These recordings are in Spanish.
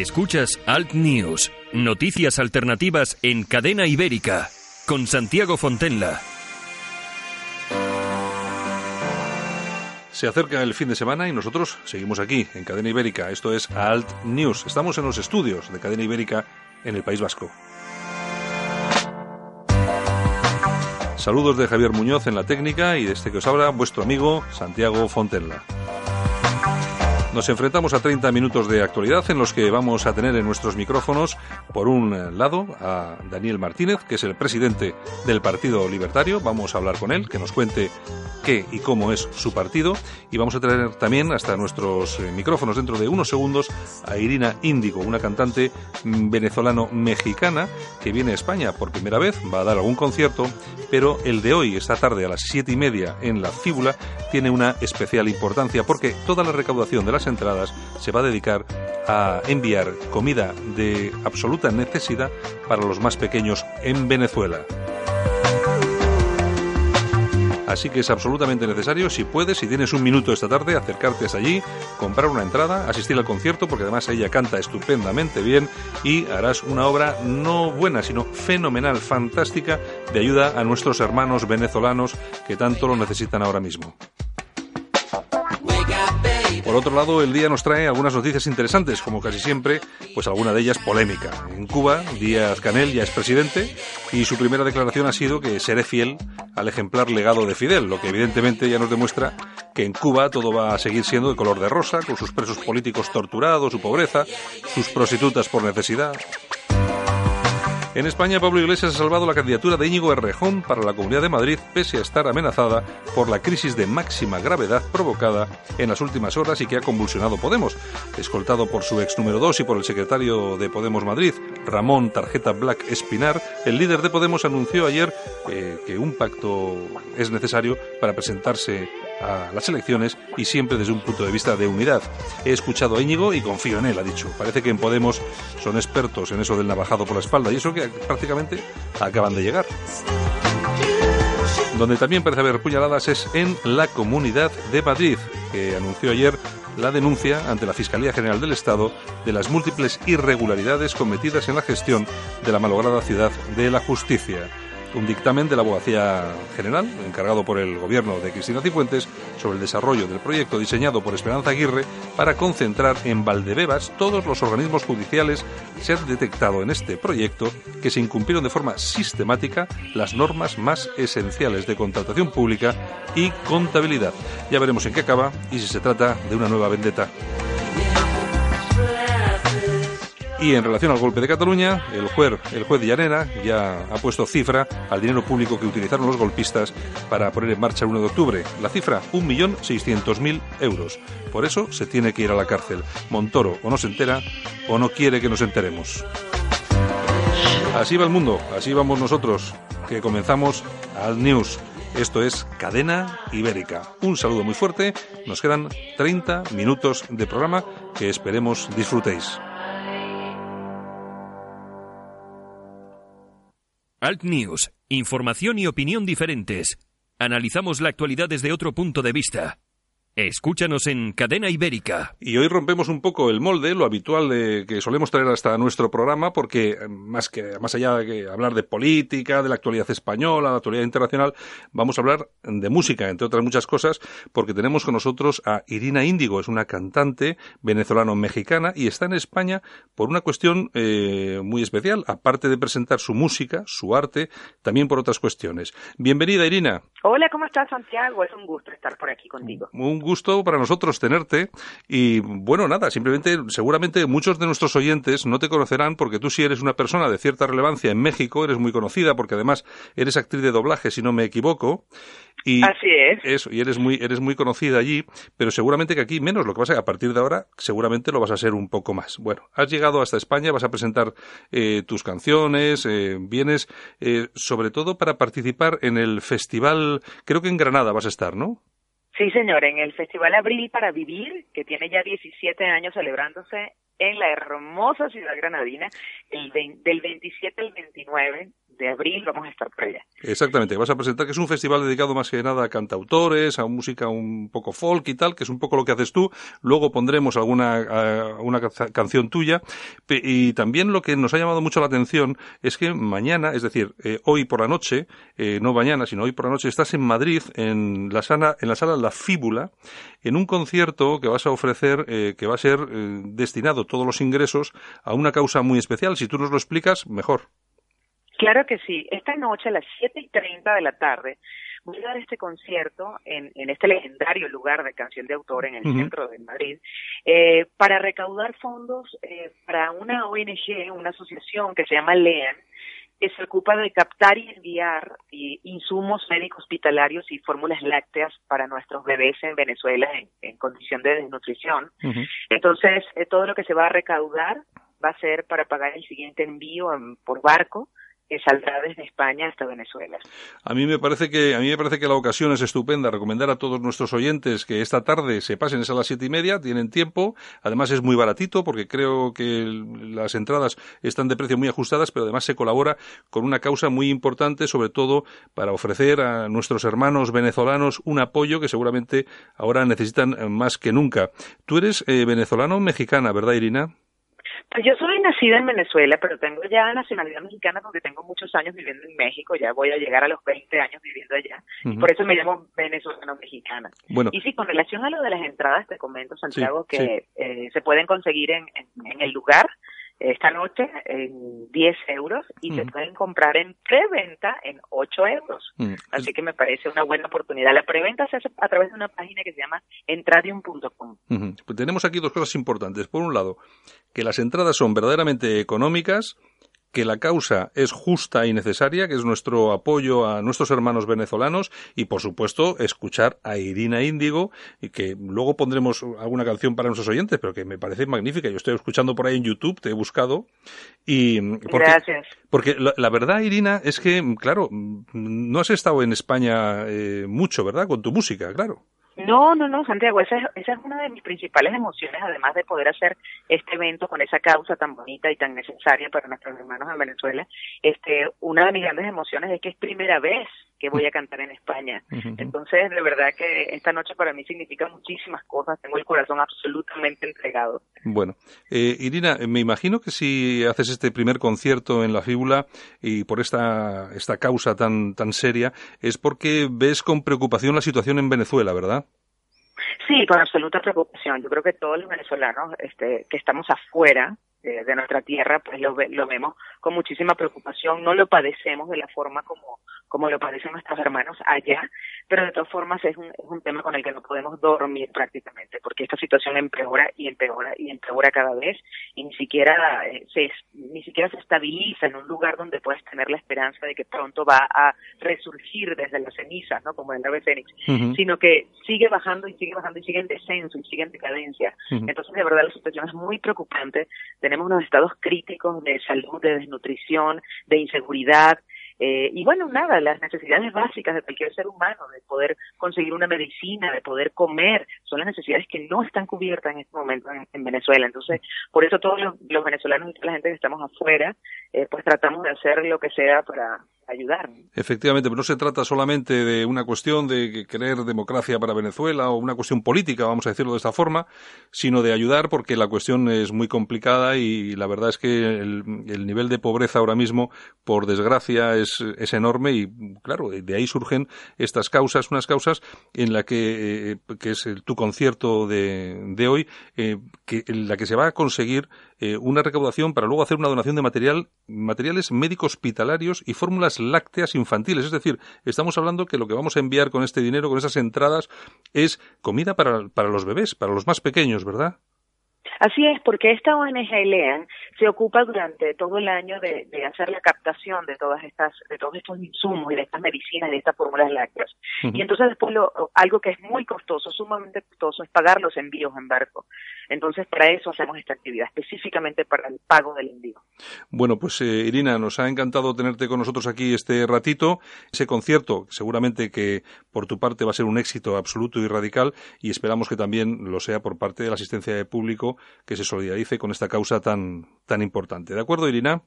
Escuchas Alt News, noticias alternativas en cadena ibérica, con Santiago Fontenla. Se acerca el fin de semana y nosotros seguimos aquí, en cadena ibérica. Esto es Alt News. Estamos en los estudios de cadena ibérica en el País Vasco. Saludos de Javier Muñoz en la técnica y de este que os habla vuestro amigo Santiago Fontenla. Nos enfrentamos a 30 minutos de actualidad en los que vamos a tener en nuestros micrófonos, por un lado, a Daniel Martínez, que es el presidente del Partido Libertario. Vamos a hablar con él, que nos cuente qué y cómo es su partido. Y vamos a tener también hasta nuestros eh, micrófonos dentro de unos segundos a Irina Índigo, una cantante mm, venezolano-mexicana que viene a España por primera vez, va a dar algún concierto, pero el de hoy, esta tarde a las siete y media en la Fíbula, tiene una especial importancia porque toda la recaudación de las entradas se va a dedicar a enviar comida de absoluta necesidad para los más pequeños en Venezuela. Así que es absolutamente necesario, si puedes, si tienes un minuto esta tarde, acercarte hasta allí, comprar una entrada, asistir al concierto, porque además ella canta estupendamente bien y harás una obra no buena, sino fenomenal, fantástica, de ayuda a nuestros hermanos venezolanos que tanto lo necesitan ahora mismo. Por otro lado, el día nos trae algunas noticias interesantes, como casi siempre, pues alguna de ellas polémica. En Cuba, Díaz Canel ya es presidente y su primera declaración ha sido que seré fiel al ejemplar legado de Fidel, lo que evidentemente ya nos demuestra que en Cuba todo va a seguir siendo de color de rosa, con sus presos políticos torturados, su pobreza, sus prostitutas por necesidad. En España, Pablo Iglesias ha salvado la candidatura de Íñigo Errejón para la Comunidad de Madrid, pese a estar amenazada por la crisis de máxima gravedad provocada en las últimas horas y que ha convulsionado Podemos. Escoltado por su ex número 2 y por el secretario de Podemos Madrid, Ramón Tarjeta Black Espinar, el líder de Podemos anunció ayer eh, que un pacto es necesario para presentarse a las elecciones y siempre desde un punto de vista de unidad. He escuchado a Íñigo y confío en él, ha dicho. Parece que en Podemos son expertos en eso del navajado por la espalda y eso que prácticamente acaban de llegar. Donde también parece haber puñaladas es en la Comunidad de Madrid, que anunció ayer la denuncia ante la Fiscalía General del Estado de las múltiples irregularidades cometidas en la gestión de la malograda ciudad de la justicia un dictamen de la Abogacía General, encargado por el gobierno de Cristina Cifuentes, sobre el desarrollo del proyecto diseñado por Esperanza Aguirre para concentrar en Valdebebas todos los organismos judiciales. Se ha detectado en este proyecto que se incumplieron de forma sistemática las normas más esenciales de contratación pública y contabilidad. Ya veremos en qué acaba y si se trata de una nueva vendetta. Y en relación al golpe de Cataluña, el juez, el juez Llanera ya ha puesto cifra al dinero público que utilizaron los golpistas para poner en marcha el 1 de octubre. La cifra, 1.600.000 euros. Por eso se tiene que ir a la cárcel. Montoro o no se entera o no quiere que nos enteremos. Así va el mundo, así vamos nosotros, que comenzamos al News. Esto es Cadena Ibérica. Un saludo muy fuerte. Nos quedan 30 minutos de programa que esperemos disfrutéis. Alt News, información y opinión diferentes. Analizamos la actualidad desde otro punto de vista. Escúchanos en Cadena Ibérica. Y hoy rompemos un poco el molde, lo habitual de que solemos traer hasta nuestro programa, porque eh, más que más allá de que hablar de política, de la actualidad española, de la actualidad internacional, vamos a hablar de música, entre otras muchas cosas, porque tenemos con nosotros a Irina Índigo, es una cantante venezolano-mexicana y está en España por una cuestión eh, muy especial, aparte de presentar su música, su arte, también por otras cuestiones. Bienvenida, Irina. Hola, ¿cómo estás, Santiago? Es un gusto estar por aquí contigo. Un gusto para nosotros tenerte. Y bueno, nada, simplemente, seguramente muchos de nuestros oyentes no te conocerán porque tú sí eres una persona de cierta relevancia en México, eres muy conocida porque además eres actriz de doblaje, si no me equivoco. Y Así es. Eso, y eres muy, eres muy conocida allí, pero seguramente que aquí menos. Lo que pasa es que a partir de ahora seguramente lo vas a ser un poco más. Bueno, has llegado hasta España, vas a presentar eh, tus canciones, eh, vienes eh, sobre todo para participar en el festival, creo que en Granada vas a estar, ¿no? Sí, señor, en el Festival Abril para Vivir, que tiene ya 17 años celebrándose en la hermosa ciudad granadina, el del 27 al 29 de abril vamos a estar por allá. Exactamente, vas a presentar que es un festival dedicado más que nada a cantautores, a música un poco folk y tal, que es un poco lo que haces tú. Luego pondremos alguna una canción tuya. Y también lo que nos ha llamado mucho la atención es que mañana, es decir, eh, hoy por la noche, eh, no mañana, sino hoy por la noche, estás en Madrid, en la sala, en la sala La Fíbula, en un concierto que vas a ofrecer, eh, que va a ser destinado todos los ingresos a una causa muy especial. Si tú nos lo explicas, mejor. Claro que sí. Esta noche a las siete y treinta de la tarde voy a dar este concierto en, este legendario lugar de canción de autor en el centro de Madrid eh, para recaudar fondos eh, para una ONG, una asociación que se llama LEAN, que se ocupa de captar y enviar insumos médicos hospitalarios y fórmulas lácteas para nuestros bebés en Venezuela en, condición de desnutrición. Entonces, eh, todo lo que se va a recaudar va a ser para pagar el siguiente envío por barco saldrá desde España hasta Venezuela. A mí me parece que a mí me parece que la ocasión es estupenda. Recomendar a todos nuestros oyentes que esta tarde se pasen a las siete y media, tienen tiempo. Además es muy baratito porque creo que las entradas están de precio muy ajustadas, pero además se colabora con una causa muy importante, sobre todo para ofrecer a nuestros hermanos venezolanos un apoyo que seguramente ahora necesitan más que nunca. Tú eres eh, venezolano mexicana, ¿verdad, Irina? Pues yo soy nacida en Venezuela, pero tengo ya nacionalidad mexicana porque tengo muchos años viviendo en México, ya voy a llegar a los 20 años viviendo allá, y por eso me llamo venezolano-mexicana. Bueno. Y sí, con relación a lo de las entradas, te comento, Santiago, que Eh, se pueden conseguir en, en el lugar, esta noche en 10 euros y se pueden comprar en preventa en 8 euros. Así que me parece una buena oportunidad. La preventa se hace a través de una página que se llama entradium.com. Pues tenemos aquí dos cosas importantes. Por un lado, que las entradas son verdaderamente económicas que la causa es justa y necesaria, que es nuestro apoyo a nuestros hermanos venezolanos y, por supuesto, escuchar a Irina Índigo y que luego pondremos alguna canción para nuestros oyentes, pero que me parece magnífica. Yo estoy escuchando por ahí en YouTube, te he buscado y porque, Gracias. Porque la, verdad, Irina, es que, claro, no has estado en España eh, mucho, ¿verdad? Con tu música, claro. No, no, no, Santiago, esa es, esa es una de mis principales emociones, además de poder hacer este evento con esa causa tan bonita y tan necesaria para nuestros hermanos en Venezuela. Este, una de mis grandes emociones es que es primera vez que voy a cantar en España. Entonces, de verdad que esta noche para mí significa muchísimas cosas, tengo el corazón absolutamente entregado. Bueno, eh, Irina, me imagino que si haces este primer concierto en la fíbula y por esta, esta causa tan, tan seria, es porque ves con preocupación la situación en Venezuela, ¿verdad? Sí, con absoluta preocupación. Yo creo que todos los venezolanos este, que estamos afuera de nuestra tierra, pues lo, lo vemos con muchísima preocupación. No lo padecemos de la forma como como lo padecen nuestros hermanos allá, pero de todas formas es un, es un tema con el que no podemos dormir prácticamente, porque esta situación empeora y empeora y empeora cada vez y ni siquiera eh, se ni siquiera se estabiliza en un lugar donde puedes tener la esperanza de que pronto va a resurgir desde las cenizas, ¿no? Como el ave fénix, sino que sigue bajando y sigue bajando y sigue en descenso y sigue en decadencia. Entonces, de verdad, la situación es muy preocupante. Tenemos unos estados críticos de salud, de desnutrición, de inseguridad, eh, y bueno, nada, las necesidades básicas de cualquier ser humano, de poder conseguir una medicina, de poder comer, son las necesidades que no están cubiertas en este momento en, Venezuela. Entonces, por eso todos los, venezolanos y toda la gente que estamos afuera, eh, pues tratamos de hacer lo que sea para Efectivamente, pero no se trata solamente de una cuestión de querer democracia para Venezuela o una cuestión política, vamos a decirlo de esta forma, sino de ayudar porque la cuestión es muy complicada y la verdad es que el, el nivel de pobreza ahora mismo, por desgracia, es es, enorme y, claro, de ahí surgen estas causas, unas causas en la que, eh, que es tu concierto de, de hoy, eh, que, en la que se va a conseguir eh, una recaudación para luego hacer una donación de material, materiales médicos hospitalarios y fórmulas lácteas infantiles. Es decir, estamos hablando que lo que vamos a enviar con este dinero, con esas entradas, es comida para, para los bebés, para los más pequeños, ¿verdad? Así es, porque esta ONG LEAN se ocupa durante todo el año de, hacer la captación de todas estas, de todos estos insumos y de estas medicinas y de estas fórmulas lácteas. Y entonces después lo, algo que es muy costoso, sumamente costoso, es pagar los envíos en barco. Entonces para eso hacemos esta actividad, específicamente para el pago del envío. Bueno, pues eh, Irina, nos ha encantado tenerte con nosotros aquí este ratito. Ese concierto, seguramente que por tu parte va a ser un éxito absoluto y radical y esperamos que también lo sea por parte de la asistencia de público que se solidarice con esta causa tan, tan importante. ¿De acuerdo, Irina?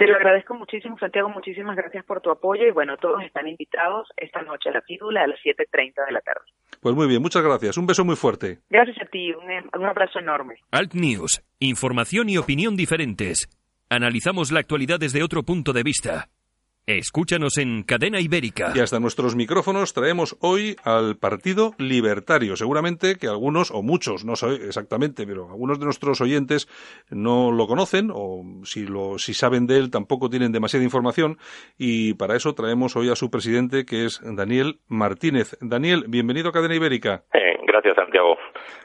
Te lo agradezco muchísimo, Santiago. Muchísimas gracias por tu apoyo. Y bueno, todos están invitados esta noche a la pídula a las 7.30 de la tarde. Pues muy bien, muchas gracias. Un beso muy fuerte. Gracias a ti. Un, un abrazo enorme. Alt News. Información y opinión diferentes. Analizamos la actualidad desde otro punto de vista. Escúchanos en Cadena Ibérica. Y hasta nuestros micrófonos traemos hoy al Partido Libertario. Seguramente que algunos, o muchos, no sé exactamente, pero algunos de nuestros oyentes no lo conocen, o si, lo, si saben de él tampoco tienen demasiada información. Y para eso traemos hoy a su presidente, que es Daniel Martínez. Daniel, bienvenido a Cadena Ibérica. Eh, gracias.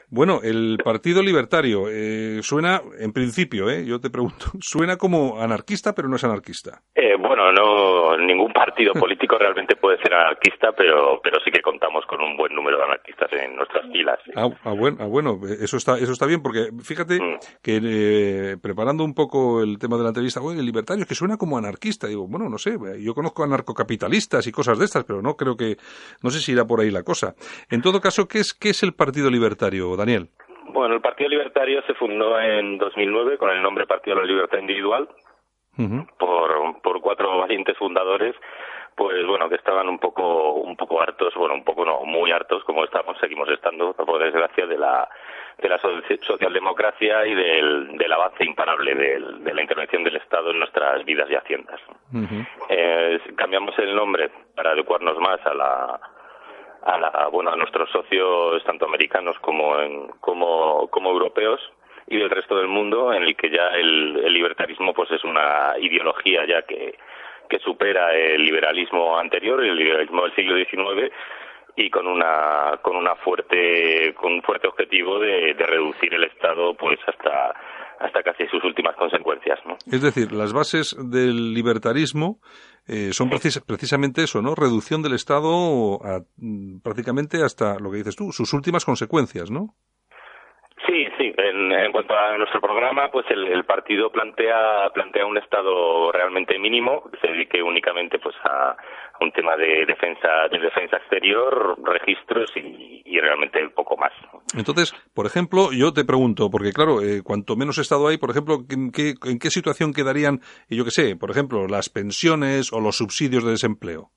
Bueno, el Partido Libertario eh, suena, en principio, eh, yo te pregunto, suena como anarquista, pero no es anarquista. Eh, bueno, no, ningún partido político realmente puede ser anarquista, pero, pero sí que contamos con un buen número de anarquistas en nuestras filas. Ah, ah, bueno, ah, bueno, eso está, eso está bien, porque fíjate mm. que eh, preparando un poco el tema de la entrevista, bueno, el libertario es que suena como anarquista. Digo, bueno, no sé, yo conozco anarcocapitalistas y cosas de estas, pero no creo que, no sé si irá por ahí la cosa. En todo caso, ¿qué es, qué es el Partido Libertario? Daniel. Bueno, el Partido Libertario se fundó en 2009 con el nombre Partido de la Libertad Individual. Por, por cuatro valientes fundadores pues bueno que estaban un poco un poco hartos bueno un poco no muy hartos como estamos seguimos estando por desgracia de la de la socialdemocracia y del, del avance imparable de la intervención del Estado en nuestras vidas y haciendas. Eh, cambiamos el nombre para adecuarnos más a la a, bueno, a nuestros socios, tanto americanos como, en, como, como europeos, y del resto del mundo, en el que ya el, el libertarismo pues es una ideología ya que, que supera el liberalismo anterior, el liberalismo del siglo XIX, y con una con una fuerte con un fuerte objetivo de, de reducir el Estado pues hasta hasta casi sus últimas consecuencias. ¿no? Es decir, las bases del libertarismo eh, son precisamente eso, ¿no? Reducción del Estado a, mm, prácticamente hasta lo que dices tú, sus últimas consecuencias, ¿no? Sí, sí. En, en, cuanto a nuestro programa, pues el, el, partido plantea plantea un estado realmente mínimo que se dedique únicamente pues a, un tema de defensa de defensa exterior, registros y, y realmente poco más. Entonces, por ejemplo, yo te pregunto, porque claro, eh, cuanto menos estado hay, por ejemplo, ¿en qué, en qué situación quedarían, yo qué sé, por ejemplo, las pensiones o los subsidios de desempleo?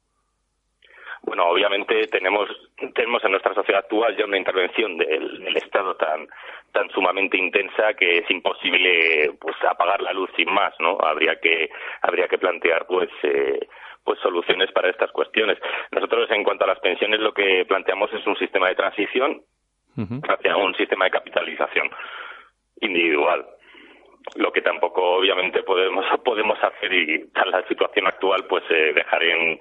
Bueno, obviamente tenemos tenemos en nuestra sociedad actual ya una intervención del, del Estado tan tan sumamente intensa que es imposible pues apagar la luz sin más, ¿no? Habría que habría que plantear pues eh, pues soluciones para estas cuestiones. Nosotros en cuanto a las pensiones lo que planteamos es un sistema de transición hacia un sistema de capitalización individual lo que tampoco obviamente podemos podemos hacer y tal la situación actual pues eh, dejar en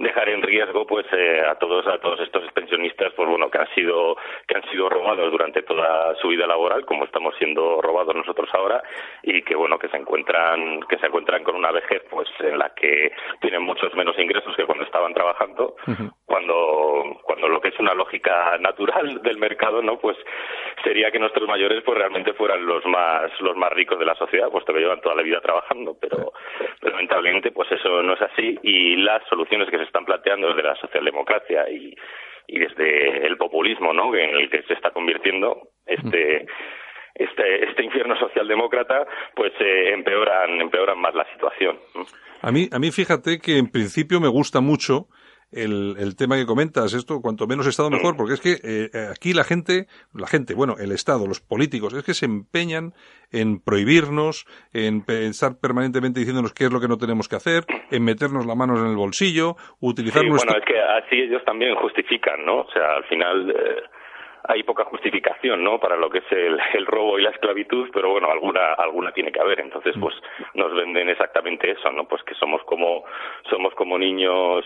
dejar en riesgo pues eh, a todos a todos estos pensionistas pues bueno que han sido que han sido robados durante toda su vida laboral como estamos siendo robados nosotros ahora y que bueno que se encuentran que se encuentran con una vejez pues en la que tienen muchos menos ingresos que cuando estaban trabajando cuando cuando lo que es una lógica natural del mercado no pues sería que nuestros mayores pues realmente fueran los más los más ricos de la sociedad puesto que llevan toda la vida trabajando pero, pero lamentablemente pues eso no es así y las soluciones que se están planteando desde la socialdemocracia y, y desde el populismo, ¿no? En el que se está convirtiendo este este, este infierno socialdemócrata, pues eh, empeoran, empeoran más la situación. A mí, a mí fíjate que en principio me gusta mucho el, el tema que comentas, esto cuanto menos Estado mejor, porque es que eh, aquí la gente, la gente, bueno, el Estado, los políticos, es que se empeñan en prohibirnos, en estar permanentemente diciéndonos qué es lo que no tenemos que hacer, en meternos las manos en el bolsillo, utilizar sí. Bueno, es que así ellos también justifican, ¿no? O sea, al final... Eh hay poca justificación no para lo que es el, el, robo y la esclavitud pero bueno alguna alguna tiene que haber entonces pues nos venden exactamente eso no pues que somos como somos como niños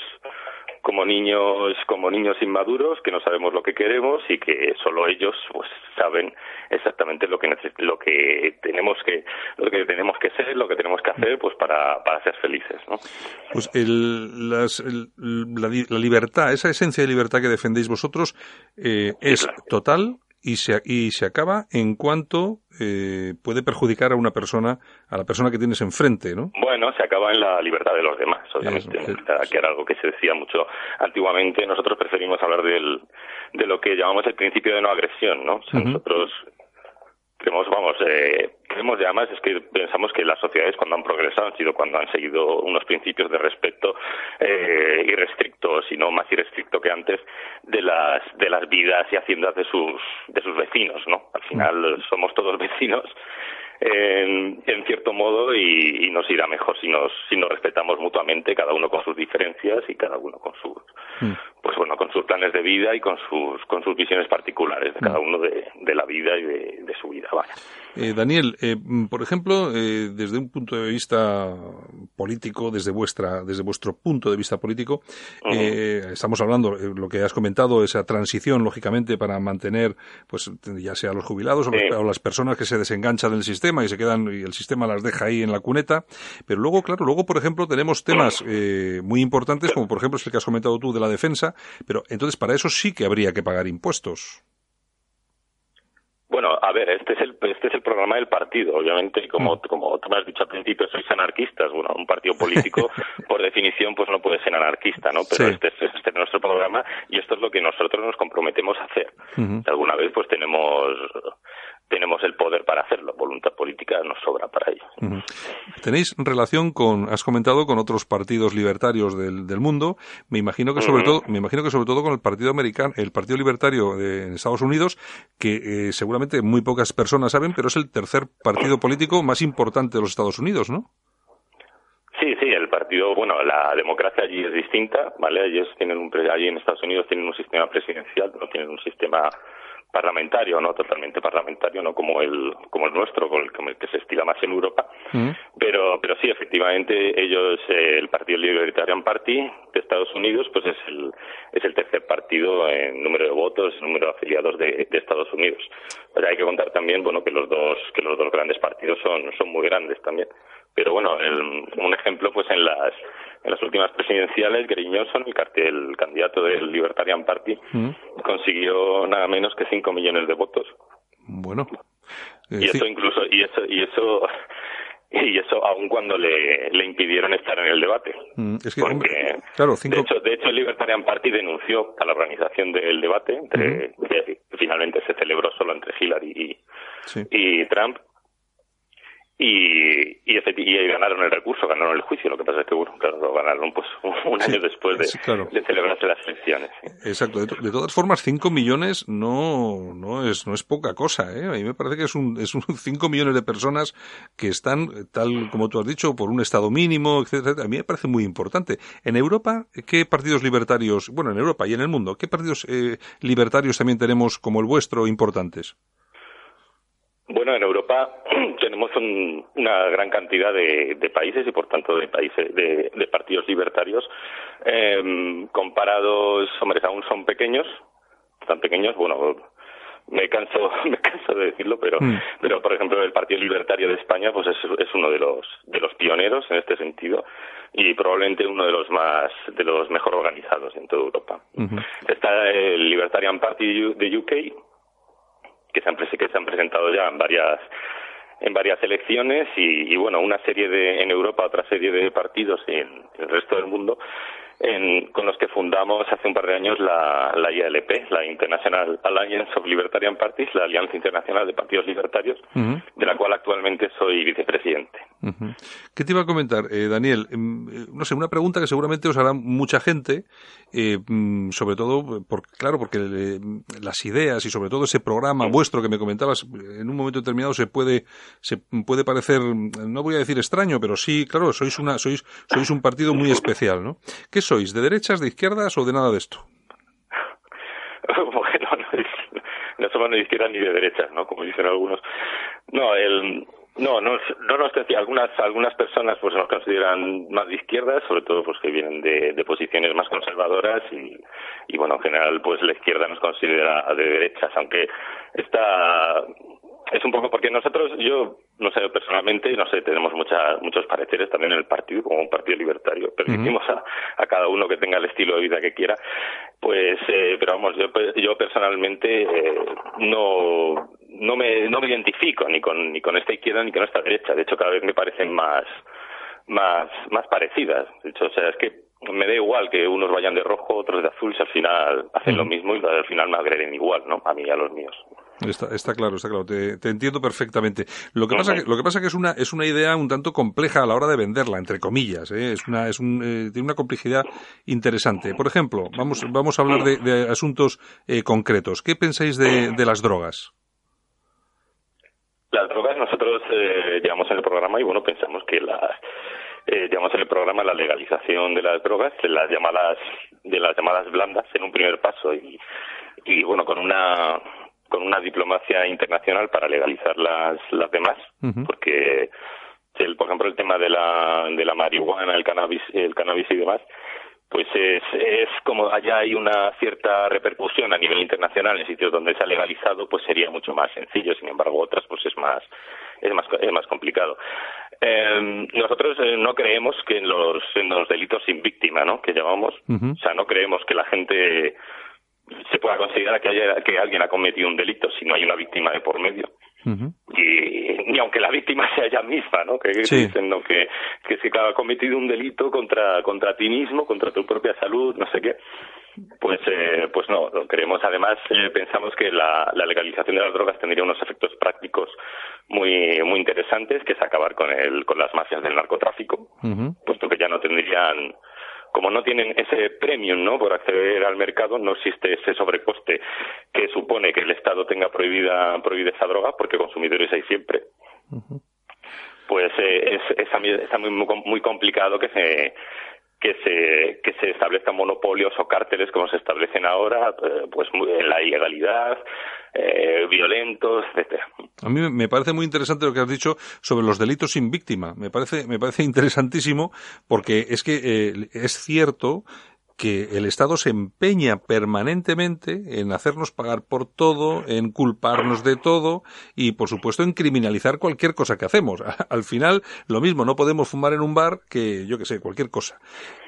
como niños como niños inmaduros que no sabemos lo que queremos y que solo ellos pues saben exactamente lo que lo que tenemos que lo que tenemos que ser lo que tenemos que hacer pues para, para ser felices ¿no? pues el, las, el, la, la, libertad esa esencia de libertad que defendéis vosotros eh, es claro. total y se, y se acaba en cuanto eh, puede perjudicar a una persona, a la persona que tienes enfrente, ¿no? Bueno, se acaba en la libertad de los demás, obviamente, que era algo que se decía mucho antiguamente. Nosotros preferimos hablar del, de lo que llamamos el principio de no agresión, ¿no? O sea, uh -huh. nosotros creemos, vamos, eh, creemos y además es que pensamos que las sociedades cuando han progresado han sido cuando han seguido unos principios de respeto eh, irrestrictos y no más irrestricto que antes de las de las vidas y haciendas de sus de sus vecinos, ¿no? Al final somos todos vecinos en, en cierto modo y, y, nos irá mejor si nos si nos respetamos mutuamente cada uno con sus diferencias y cada uno con sus mm. pues bueno con sus planes de vida y con sus con sus visiones particulares de cada mm. uno de, de la vida y de, de su vida vaya. Eh, Daniel, eh, por ejemplo, eh, desde un punto de vista político, desde vuestra, desde vuestro punto de vista político, eh, estamos hablando, eh, lo que has comentado, esa transición, lógicamente, para mantener, pues, ya sea los jubilados o, los, o, las personas que se desenganchan del sistema y se quedan y el sistema las deja ahí en la cuneta. Pero luego, claro, luego, por ejemplo, tenemos temas muy importantes, como por ejemplo es el que has comentado tú de la defensa. Pero entonces, para eso sí que habría que pagar impuestos. Bueno, a ver, este es el este es el programa del partido, obviamente, como mm. como tú me has dicho al principio, sois anarquistas. Bueno, un partido político, por definición, pues no puede ser anarquista, ¿no? Pero sí. este, es, este, es nuestro programa y esto es lo que nosotros nos comprometemos a hacer. Uh -huh. Alguna vez, pues tenemos tenemos el poder para hacerlo. Voluntad política nos sobra para ello. Uh -huh. ¿Tenéis relación con, has comentado, con otros partidos libertarios del, del mundo? Me imagino que sobre uh -huh. todo, me imagino que sobre todo con el Partido Americano, el Partido Libertario de, en Estados Unidos, que eh, seguramente muy pocas personas saben, pero es el tercer partido político más importante de los Estados Unidos, ¿no? Sí, sí, el partido, bueno, la democracia allí es distinta, ¿vale? Ellos tienen un, allí en Estados Unidos tienen un sistema presidencial, no tienen un sistema parlamentario, no totalmente parlamentario, no como el como el nuestro, con el que se estila más en Europa, mm. pero pero sí, efectivamente, ellos, eh, el Partido Libertarian Party de Estados Unidos, pues es el es el tercer partido en número de votos, en número de afiliados de, de Estados Unidos. Pero hay que contar también, bueno, que los dos que los dos grandes partidos son son muy grandes también. Pero bueno, el, un ejemplo, pues en las en las últimas presidenciales, Gary Johnson, el, el candidato del Libertarian Party, mm. consiguió nada menos que 5 millones de votos. Bueno. Eh, y eso sí. incluso, y eso, y eso, y eso aun cuando le, le impidieron estar en el debate. Mm, es que, porque, hombre, claro, cinco... de, hecho, de hecho, el Libertarian Party denunció a la organización del debate, entre, mm. Finalmente se celebró solo entre Hillary y, sí. y Trump, y, y, y, ganaron el recurso, ganaron el juicio. Lo que pasa es que, bueno, claro, lo ganaron pues un año sí, después de, sí, claro. de, celebrarse las elecciones. ¿sí? Exacto. De, de, todas formas, 5 millones no, no, es, no es poca cosa. ¿eh? A mí me parece que es un, es un 5 millones de personas que están, tal como tú has dicho, por un estado mínimo, etcétera. A mí me parece muy importante. En Europa, ¿qué partidos libertarios, bueno, en Europa y en el mundo, qué partidos eh, libertarios también tenemos como el vuestro importantes? Bueno, en Europa tenemos un, una gran cantidad de, de, países y, por tanto, de países de, de partidos libertarios. Eh, comparados, hombre, aún son pequeños, tan pequeños, bueno, me canso, me canso de decirlo, pero, mm. pero por ejemplo, el Partido Libertario de España, pues es, es uno de los de los pioneros en este sentido y probablemente uno de los más de los mejor organizados en toda Europa. Está el Libertarian Party de UK que se han, que se han presentado ya en varias en varias elecciones y, y, bueno una serie de en Europa otra serie de partidos en, en el resto del mundo en, con los que fundamos hace un par de años la, la ILP, la International Alliance of Libertarian Parties, la Alianza Internacional de Partidos Libertarios, uh -huh. de la cual actualmente soy vicepresidente. Uh -huh. ¿Qué te iba a comentar, eh, Daniel? Mm, no sé, una pregunta que seguramente os hará mucha gente, eh, mm, sobre todo, por, claro, porque eh, las ideas y sobre todo ese programa vuestro que me comentabas, en un momento determinado se puede, se puede parecer, no voy a decir extraño, pero sí, claro, sois una, sois, sois un partido muy especial, ¿no? ¿Qué sois? ¿De derechas, de izquierdas o de nada de esto? bueno, no, no somos ni de izquierdas ni de derechas, ¿no? Como dicen algunos. No, el, no, no, no nos algunas algunas personas pues nos consideran más de izquierdas, sobre todo pues que vienen de, de posiciones más conservadoras y, y bueno en general pues la izquierda nos considera de derechas, aunque está es un poco porque nosotros, yo no sé, personalmente, no sé, tenemos mucha, muchos pareceres también en el partido, como un partido libertario. Permitimos uh -huh. a, a, cada uno que tenga el estilo de vida que quiera. Pues, eh, pero vamos, yo, yo personalmente eh, no, no, me, no me identifico ni con, ni con esta izquierda ni con esta derecha. De hecho, cada vez me parecen más, más, más parecidas. De hecho, o sea, es que me da igual que unos vayan de rojo, otros de azul, si al final hacen uh -huh. lo mismo y al final me agreden igual, ¿no? A mí y a los míos. Está, claro, está claro. Te, entiendo perfectamente. Lo que pasa que lo que pasa que es una es una idea un tanto compleja a la hora de venderla, entre comillas. ¿eh? Es una es un, eh, tiene una complejidad interesante. Por ejemplo, vamos vamos a hablar de, asuntos eh, concretos. ¿Qué pensáis de, de las drogas? Las drogas nosotros llevamos en el programa y bueno pensamos que las llevamos en el programa la legalización de las drogas, de las llamadas de las llamadas blandas en un primer paso y y bueno con una con una diplomacia internacional para legalizar las, las demás, porque el, por ejemplo el tema de la, de la marihuana, el cannabis, el cannabis y demás, pues es, es como allá hay una cierta repercusión a nivel internacional en sitios donde se ha legalizado, pues sería mucho más sencillo. Sin embargo, otras pues es más es más es más complicado. Eh, nosotros eh, no creemos que en los en los delitos sin víctima, ¿no? Que llamamos, o sea, no creemos que la gente se pueda considerar que, haya, que alguien ha cometido un delito si no hay una víctima de por medio. y ni aunque la víctima sea ella misma, ¿no? Que dicen ¿no? que, que si ha cometido un delito contra, contra ti mismo, contra tu propia salud, no sé qué, pues eh, pues no, lo creemos. Además, eh, pensamos que la, la legalización de las drogas tendría unos efectos prácticos muy muy interesantes, que es acabar con el con las mafias del narcotráfico, puesto que ya no tendrían como no tienen ese premium ¿no? por acceder al mercado, no existe ese sobrecoste que supone que el Estado tenga prohibida, prohibida esa droga, porque consumidores hay siempre. Pues eh, es, está muy, muy complicado que se que se, que se establezcan monopolios o cárteles como se establecen ahora, eh, pues en la ilegalidad, eh, violentos, etcétera. A mí me parece muy interesante lo que has dicho sobre los delitos sin víctima. Me parece, me parece interesantísimo porque es que eh, es cierto que el Estado se empeña permanentemente en hacernos pagar por todo, en culparnos de todo y, por supuesto, en criminalizar cualquier cosa que hacemos. Al final, lo mismo, no podemos fumar en un bar que, yo que sé, cualquier cosa.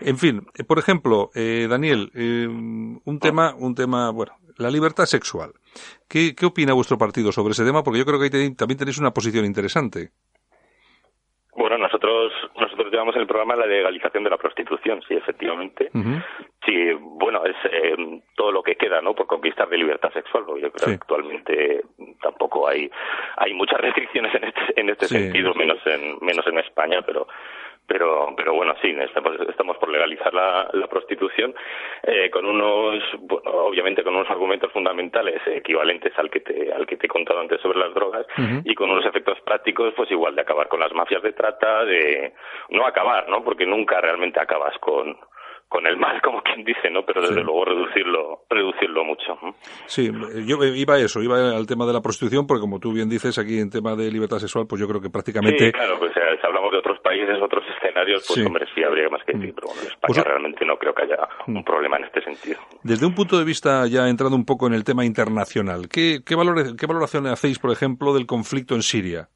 En fin, eh, por ejemplo, eh, Daniel, eh, un tema, un tema, bueno, la libertad sexual. ¿Qué, ¿Qué opina vuestro partido sobre ese tema? Porque yo creo que ahí también tenéis una posición interesante. Bueno, nosotros nosotros llevamos en el programa la legalización de la prostitución, sí, efectivamente. Sí, bueno, es eh, todo lo que queda, ¿no? Por conquistar de libertad sexual, porque yo creo que actualmente tampoco hay hay muchas restricciones en este en este sentido, menos en menos en España, pero pero pero bueno sí estamos, estamos por legalizar la, la prostitución eh, con unos bueno, obviamente con unos argumentos fundamentales equivalentes al que te al que te he contado antes sobre las drogas y con unos efectos prácticos pues igual de acabar con las mafias de trata de no acabar no porque nunca realmente acabas con con el mal, como quien dice, ¿no? Pero desde luego reducirlo, reducirlo mucho. Sí, yo iba a eso, iba al tema de la prostitución, porque como tú bien dices, aquí en tema de libertad sexual, pues yo creo que prácticamente... Sí, claro, pues si hablamos de otros países, otros escenarios, pues hombre, sí habría más que decir, pero bueno, en España pues, realmente no creo que haya un problema en este sentido. Desde un punto de vista, ya entrando un poco en el tema internacional, ¿qué, qué, valores, qué valoración hacéis, por ejemplo, del conflicto en Siria?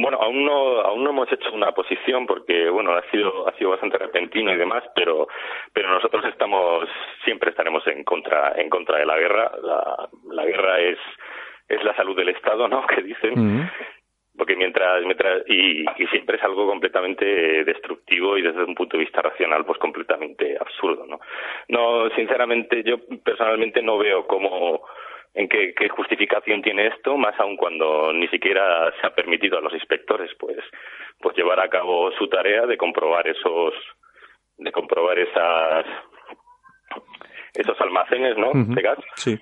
Bueno, aún no, aún no hemos hecho una posición porque, bueno, ha sido, ha sido bastante repentino y demás, pero, pero nosotros estamos, siempre estaremos en contra, en contra de la guerra. La, la guerra es, es la salud del Estado, ¿no? Que dicen. Porque mientras, mientras y, y siempre es algo completamente destructivo y desde un punto de vista racional, pues completamente absurdo, ¿no? No, sinceramente, yo personalmente no veo cómo, en qué, justificación tiene esto, más aún cuando ni siquiera se ha permitido a los inspectores pues pues llevar a cabo su tarea de comprobar esos de comprobar esas esos almacenes no de gas. Sí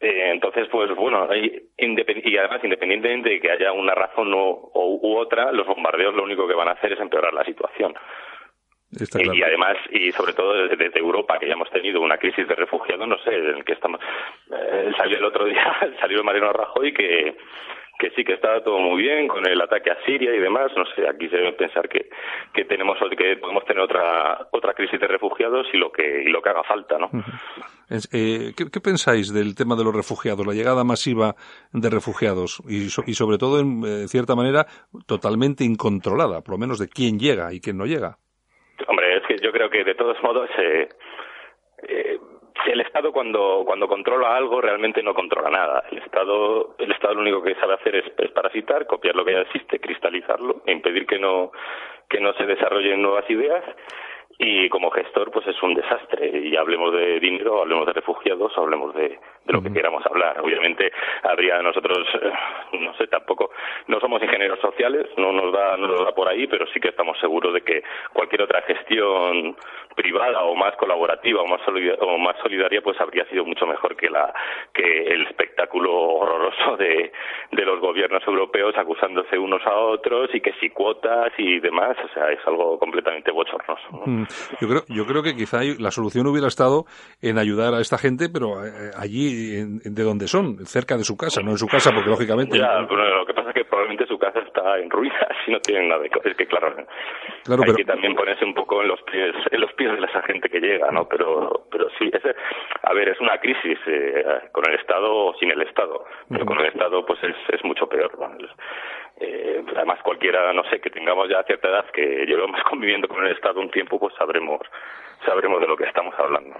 eh, entonces pues bueno y además independientemente de que haya una razón o, u otra los bombardeos lo único que van a hacer es empeorar la situación y además, y sobre todo desde, Europa, que ya hemos tenido una crisis de refugiados, no sé, en el que estamos. Eh, salió el otro día, salió Mariano Rajoy que, que sí que estaba todo muy bien con el ataque a Siria y demás. No sé, aquí se debe pensar que, que tenemos que podemos tener otra otra crisis de refugiados y lo que y lo que haga falta, ¿no? Eh, ¿qué, pensáis del tema de los refugiados, la llegada masiva de refugiados y, y sobre todo, en eh, cierta manera, totalmente incontrolada, por lo menos de quién llega y quién no llega? Hombre, es que yo creo que de todos modos eh, eh, el Estado cuando cuando controla algo realmente no controla nada. El Estado el Estado lo único que sabe hacer es, parasitar, copiar lo que ya existe, cristalizarlo, e impedir que no que no se desarrollen nuevas ideas y como gestor pues es un desastre. Y hablemos de dinero hablemos de refugiados hablemos de, lo que queramos hablar. Obviamente habría nosotros eh, no sé tampoco no somos ingenieros sociales no nos da no nos da por ahí pero sí que estamos seguros de que cualquier otra gestión privada o más colaborativa o más solidaria, o más solidaria pues habría sido mucho mejor que la que el espectáculo horroroso de, de los gobiernos europeos acusándose unos a otros y que si cuotas y demás. O sea es algo completamente bochornoso mm. Yo creo, yo creo que quizá la solución hubiera estado en ayudar a esta gente, pero eh, allí de donde son, cerca de su casa, no en su casa, porque lógicamente. Ya, lo que pasa es que probablemente su casa está en ruinas y no tienen nada de Es que claro, claro hay que también ponerse un poco en los pies, en los pies de esa gente que llega, ¿no? Pero, pero sí, ese, a ver, es una crisis eh, con el Estado o sin el Estado, pero con el Estado pues es, es mucho peor. Eh, además, cualquiera, no sé, que tengamos ya cierta edad, que llevamos conviviendo con el Estado un tiempo, pues sabremos sabremos de lo que estamos hablando.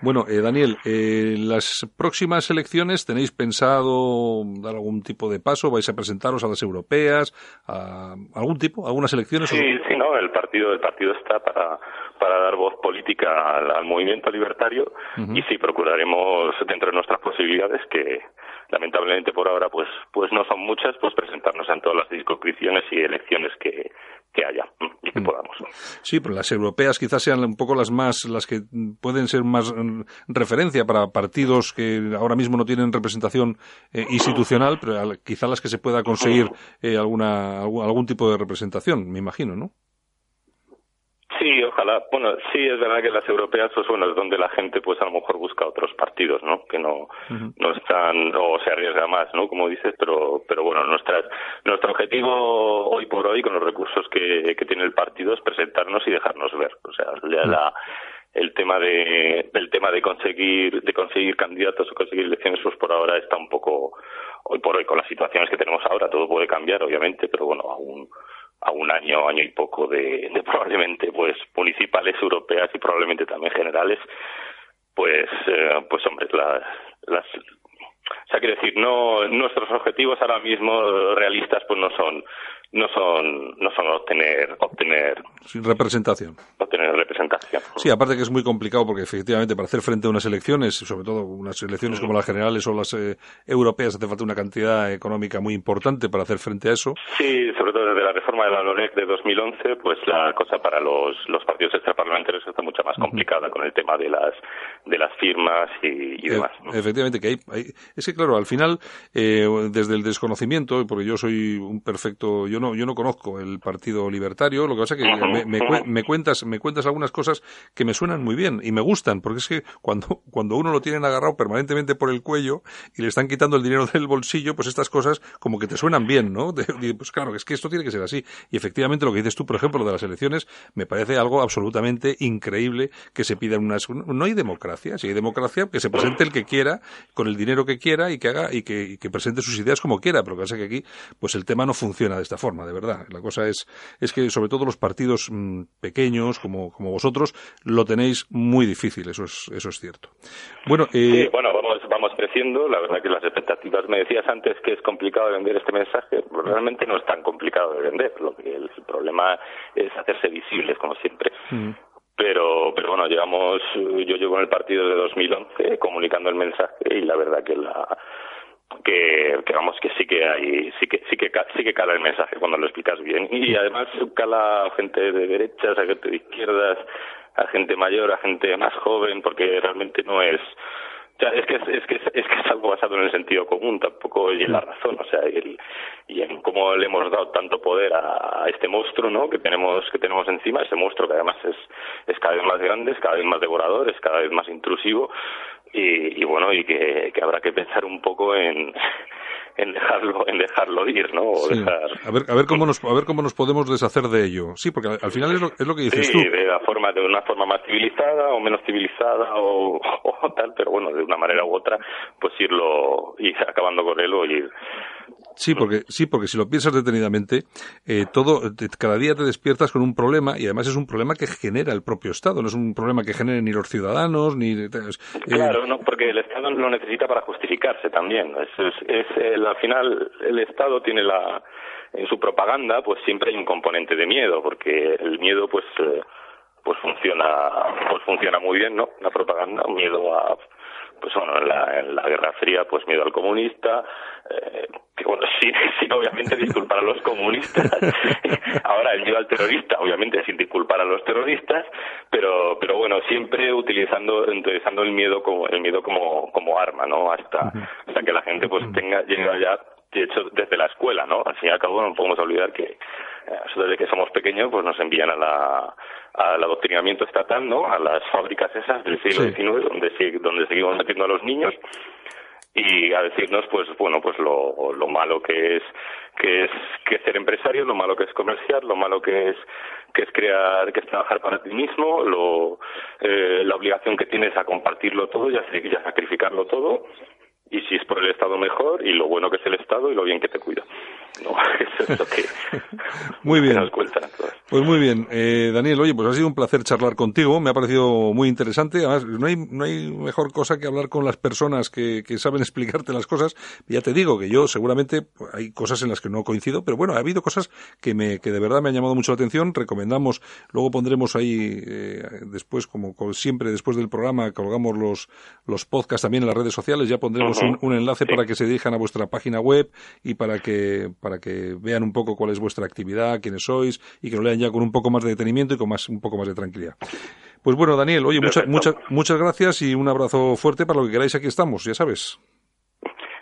Bueno, eh, Daniel, eh, las próximas elecciones tenéis pensado dar algún tipo de paso, vais a presentaros a las europeas, a algún tipo, algunas elecciones. Sí, sí, no, el partido, el partido está para para dar voz política al, movimiento libertario y sí procuraremos dentro de nuestras posibilidades que lamentablemente por ahora pues pues no son muchas pues presentarnos en todas las circunscripciones y elecciones que, que haya y que mm. podamos. Sí pero las europeas quizás sean un poco las más las que pueden ser más mm, referencia para partidos que ahora mismo no tienen representación eh, institucional pero quizás las que se pueda conseguir eh, alguna algún tipo de representación me imagino no Sí, ojalá. Bueno, sí, es verdad que las europeas, pues bueno, es donde la gente, pues a lo mejor busca otros partidos, ¿no? Que no, no están, o se arriesga más, ¿no? Como dices, pero, pero bueno, nuestra, nuestro objetivo hoy por hoy, con los recursos que, que tiene el partido, es presentarnos y dejarnos ver. O sea, la, el tema de, el tema de conseguir, de conseguir candidatos o conseguir elecciones, pues por ahora está un poco, hoy por hoy, con las situaciones que tenemos ahora, todo puede cambiar, obviamente, pero bueno, aún, a un año, año y poco de, probablemente pues municipales europeas y probablemente también generales, pues eh, pues hombre las las o sea, quiero decir, no nuestros objetivos ahora mismo realistas pues no son no son no son obtener obtener representación. obtener representación. Sí aparte que es muy complicado porque efectivamente para hacer frente a unas elecciones sobre todo unas elecciones como las generales o las eh, europeas hace falta una cantidad económica muy importante para hacer frente a eso. Sí sobre todo desde la reforma de la LOREC de 2011 pues la cosa para los los partidos extraparlamentarios está mucho más complicada con el tema de las de las firmas y, e, demás efectivamente que hay, es que claro al final eh, desde el desconocimiento porque yo soy un perfecto yo no, yo no conozco el Partido Libertario, lo que pasa es que me, cuentas, me cuentas algunas cosas que me suenan muy bien y me gustan, porque es que cuando, cuando uno lo tienen agarrado permanentemente por el cuello y le están quitando el dinero del bolsillo, pues estas cosas como que te suenan bien, ¿no? pues claro, es que esto tiene que ser así. Y efectivamente lo que dices tú, por ejemplo, de las elecciones, me parece algo absolutamente increíble que se pidan unas... No hay democracia, si hay democracia, que se presente el que quiera, con el dinero que quiera y que haga y que, que presente sus ideas como quiera, pero que pasa que aquí, pues el tema no funciona de esta forma de verdad. La cosa es, es que sobre todo los partidos mm, pequeños como, como vosotros lo tenéis muy difícil, eso es, eso es cierto. Bueno, eh... bueno, vamos, vamos creciendo. La verdad que las expectativas, me decías antes que es complicado vender este mensaje, pues realmente no es tan complicado de vender. Lo que el problema es hacerse visibles, como siempre. Mm. pero pero bueno llevamos yo llevo en el partido de 2011 comunicando el mensaje y la verdad que la que, vamos que sí que hay sí que sí que sí que cala el mensaje cuando lo explicas bien y además cala a gente de derechas a gente de izquierdas a gente mayor a gente más joven porque realmente no es es que es, es que es, que es algo basado en el sentido común, tampoco y en la razón, o sea, el, y en cómo le hemos dado tanto poder a, este monstruo, ¿no? Que tenemos que tenemos encima, ese monstruo que además es es cada vez más grande, es cada vez más devorador, es cada vez más intrusivo y, y bueno y que, que, habrá que pensar un poco en, en dejarlo en dejarlo ir no a ver a ver cómo nos a ver cómo nos podemos deshacer de ello sí porque al, final es lo, es lo que dices sí, tú de la forma de una forma más civilizada o menos civilizada o, o, tal pero bueno de una manera u otra pues irlo ir acabando con él o ir Sí, porque, sí, porque si lo piensas detenidamente, eh, todo, cada día te despiertas con un problema y además es un problema que genera el propio Estado, no es un problema que genere ni los ciudadanos ni. Eh, claro, no, porque el Estado lo necesita para justificarse también. Es, es, el, al final el Estado tiene la en su propaganda, pues siempre hay un componente de miedo, porque el miedo, pues. Eh, pues funciona pues funciona muy bien no la propaganda miedo a pues bueno, en la, en la Guerra Fría, pues miedo al comunista, eh, que bueno, sí, sí, obviamente disculpar a los comunistas, ahora el miedo al terrorista, obviamente sin disculpar a los terroristas, pero, pero bueno, siempre utilizando, utilizando el miedo como, el miedo como, como arma, ¿no? Hasta, hasta que la gente pues tenga, llega ya de hecho desde la escuela, ¿no? Al fin y al cabo no podemos olvidar que eh, desde que somos pequeños pues nos envían a la al adoctrinamiento estatal, ¿no? A las fábricas esas del siglo XIX donde donde seguimos metiendo a los niños y a decirnos pues bueno pues lo, lo malo que es que es que ser empresario lo malo que es comerciar lo malo que es que es crear que es trabajar para ti mismo lo eh, la obligación que tienes a compartirlo todo y a, y a sacrificarlo todo y si es por el Estado mejor y lo bueno que es el Estado y lo bien que te cuida. No, eso es lo que muy bien. nos cuentan. Pues muy bien, eh, Daniel, oye, pues ha sido un placer charlar contigo, me ha parecido muy interesante, además no hay, no hay mejor cosa que hablar con las personas que, que saben explicarte las cosas, ya te digo que yo seguramente pues, hay cosas en las que no coincido, pero bueno, ha habido cosas que me, que de verdad me han llamado mucho la atención, recomendamos, luego pondremos ahí, eh, después, como siempre, después del programa, colgamos los, los podcasts también en las redes sociales, ya pondremos un, enlace para que se dirijan a vuestra página web y para que, para que vean un poco cuál es vuestra actividad, quiénes sois y que lo lean ya con un poco más de detenimiento y con más, un poco más de tranquilidad. Pues bueno, Daniel, oye, muchas, muchas, muchas gracias y un abrazo fuerte para lo que queráis. Aquí estamos, ya sabes.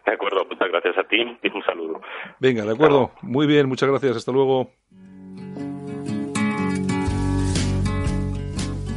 De acuerdo, muchas gracias a ti y un saludo. Venga, de acuerdo. Muy bien, muchas gracias. Hasta luego.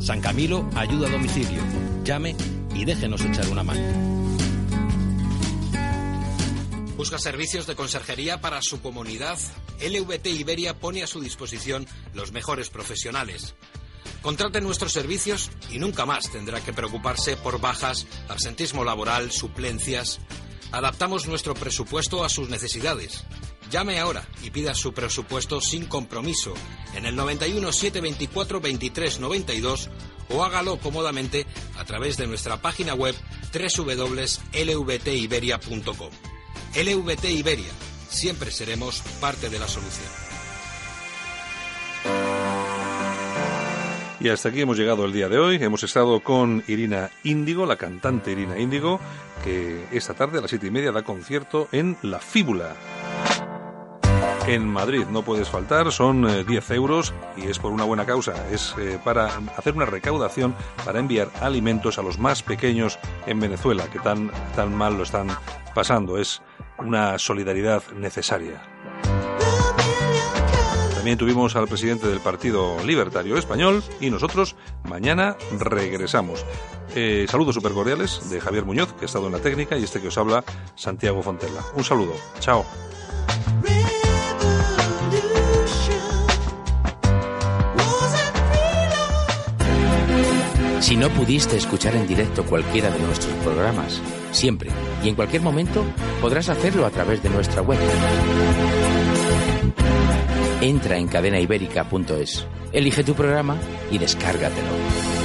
San Camilo ayuda a domicilio. Llame y déjenos echar una mano. ¿Busca servicios de conserjería para su comunidad? LVT Iberia pone a su disposición los mejores profesionales. Contrate nuestros servicios y nunca más tendrá que preocuparse por bajas, absentismo laboral, suplencias. Adaptamos nuestro presupuesto a sus necesidades. Llame ahora y pida su presupuesto sin compromiso en el 91 724 23 92 o hágalo cómodamente a través de nuestra página web www.lvtiberia.com. LVT Iberia, siempre seremos parte de la solución. Y hasta aquí hemos llegado el día de hoy. Hemos estado con Irina Índigo, la cantante Irina Índigo, que esta tarde a las siete y media da concierto en La Fíbula en Madrid. No puedes faltar, son 10 eh, euros y es por una buena causa. Es eh, para hacer una recaudación para enviar alimentos a los más pequeños en Venezuela, que tan, tan mal lo están pasando. Es una solidaridad necesaria. También tuvimos al presidente del Partido Libertario Español y nosotros mañana regresamos. Eh, saludos super cordiales de Javier Muñoz, que ha estado en la técnica, y este que os habla, Santiago Fontella. Un saludo. Chao. Si no pudiste escuchar en directo cualquiera de nuestros programas, siempre y en cualquier momento podrás hacerlo a través de nuestra web. Entra en cadenaibérica.es, elige tu programa y descárgatelo.